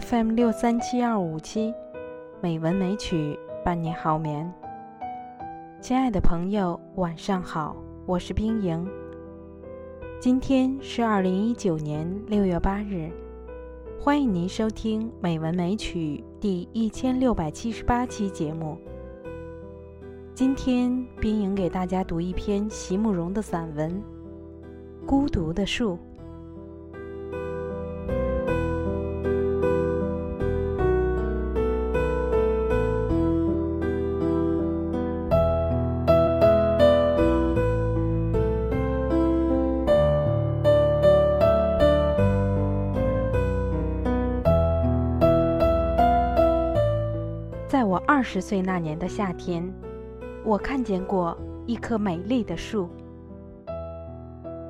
FM 六三七二五七，美文美曲伴你好眠。亲爱的朋友，晚上好，我是冰莹。今天是二零一九年六月八日，欢迎您收听《美文美曲》第一千六百七十八期节目。今天，冰莹给大家读一篇席慕容的散文《孤独的树》。十岁那年的夏天，我看见过一棵美丽的树。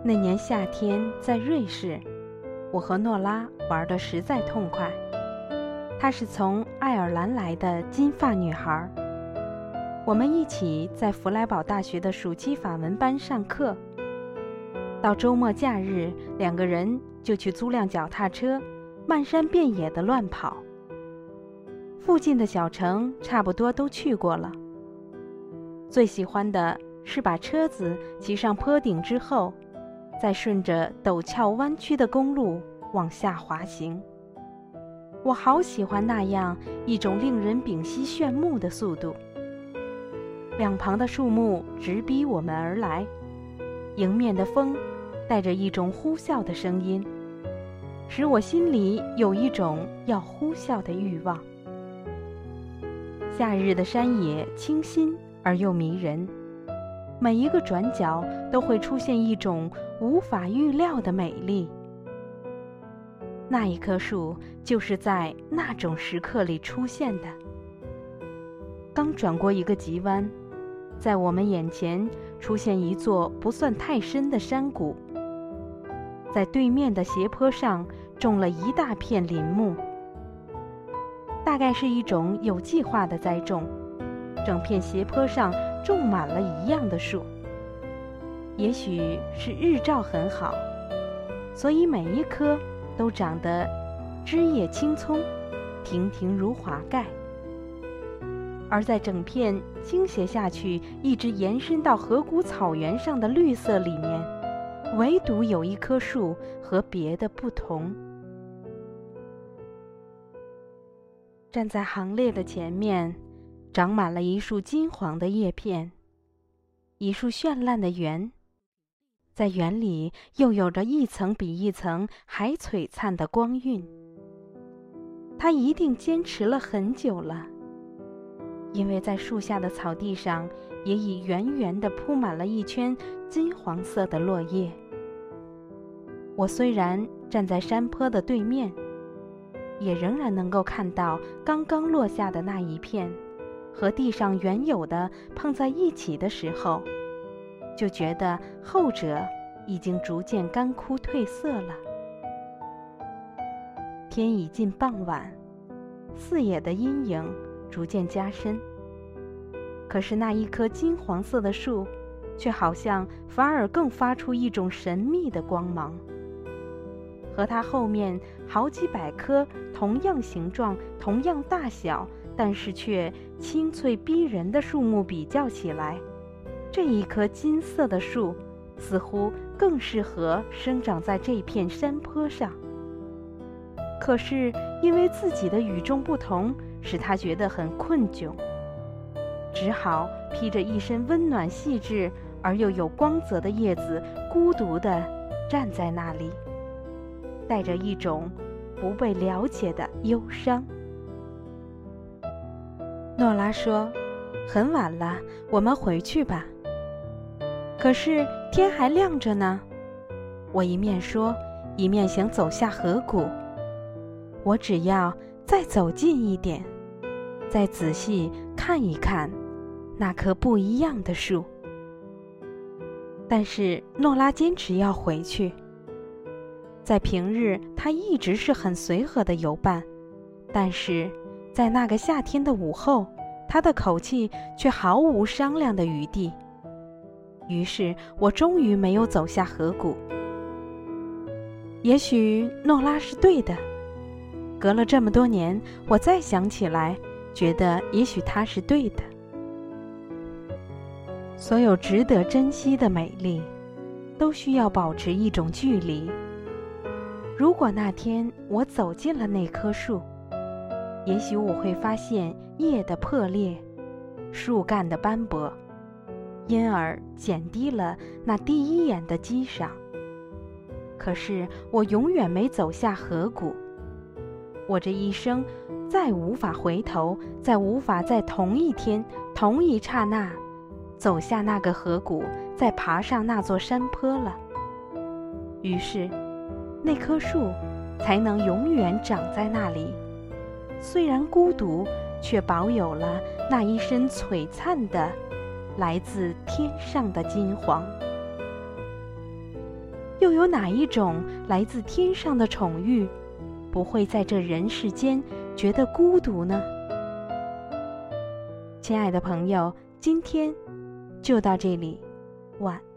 那年夏天在瑞士，我和诺拉玩得实在痛快。她是从爱尔兰来的金发女孩。我们一起在弗莱堡大学的暑期法文班上课。到周末假日，两个人就去租辆脚踏车，漫山遍野的乱跑。附近的小城差不多都去过了。最喜欢的是把车子骑上坡顶之后，再顺着陡峭弯曲的公路往下滑行。我好喜欢那样一种令人屏息炫目的速度。两旁的树木直逼我们而来，迎面的风带着一种呼啸的声音，使我心里有一种要呼啸的欲望。夏日的山野清新而又迷人，每一个转角都会出现一种无法预料的美丽。那一棵树就是在那种时刻里出现的。刚转过一个急弯，在我们眼前出现一座不算太深的山谷，在对面的斜坡上种了一大片林木。大概是一种有计划的栽种，整片斜坡上种满了一样的树。也许是日照很好，所以每一棵都长得枝叶青葱，亭亭如华盖。而在整片倾斜下去，一直延伸到河谷草原上的绿色里面，唯独有一棵树和别的不同。站在行列的前面，长满了一束金黄的叶片，一束绚烂的圆，在圆里又有着一层比一层还璀璨的光晕。它一定坚持了很久了，因为在树下的草地上也已圆圆地铺满了一圈金黄色的落叶。我虽然站在山坡的对面。也仍然能够看到刚刚落下的那一片，和地上原有的碰在一起的时候，就觉得后者已经逐渐干枯褪色了。天已近傍晚，四野的阴影逐渐加深。可是那一棵金黄色的树，却好像反而更发出一种神秘的光芒。和它后面好几百棵同样形状、同样大小，但是却青翠逼人的树木比较起来，这一棵金色的树似乎更适合生长在这片山坡上。可是因为自己的与众不同，使他觉得很困窘，只好披着一身温暖、细致而又有光泽的叶子，孤独地站在那里。带着一种不被了解的忧伤，诺拉说：“很晚了，我们回去吧。”可是天还亮着呢。我一面说，一面想走下河谷。我只要再走近一点，再仔细看一看那棵不一样的树。但是诺拉坚持要回去。在平日，他一直是很随和的游伴，但是在那个夏天的午后，他的口气却毫无商量的余地。于是我终于没有走下河谷。也许诺拉是对的，隔了这么多年，我再想起来，觉得也许他是对的。所有值得珍惜的美丽，都需要保持一种距离。如果那天我走进了那棵树，也许我会发现叶的破裂，树干的斑驳，因而减低了那第一眼的激赏。可是我永远没走下河谷，我这一生再无法回头，再无法在同一天、同一刹那走下那个河谷，再爬上那座山坡了。于是。那棵树才能永远长在那里，虽然孤独，却保有了那一身璀璨的来自天上的金黄。又有哪一种来自天上的宠遇，不会在这人世间觉得孤独呢？亲爱的朋友，今天就到这里，晚。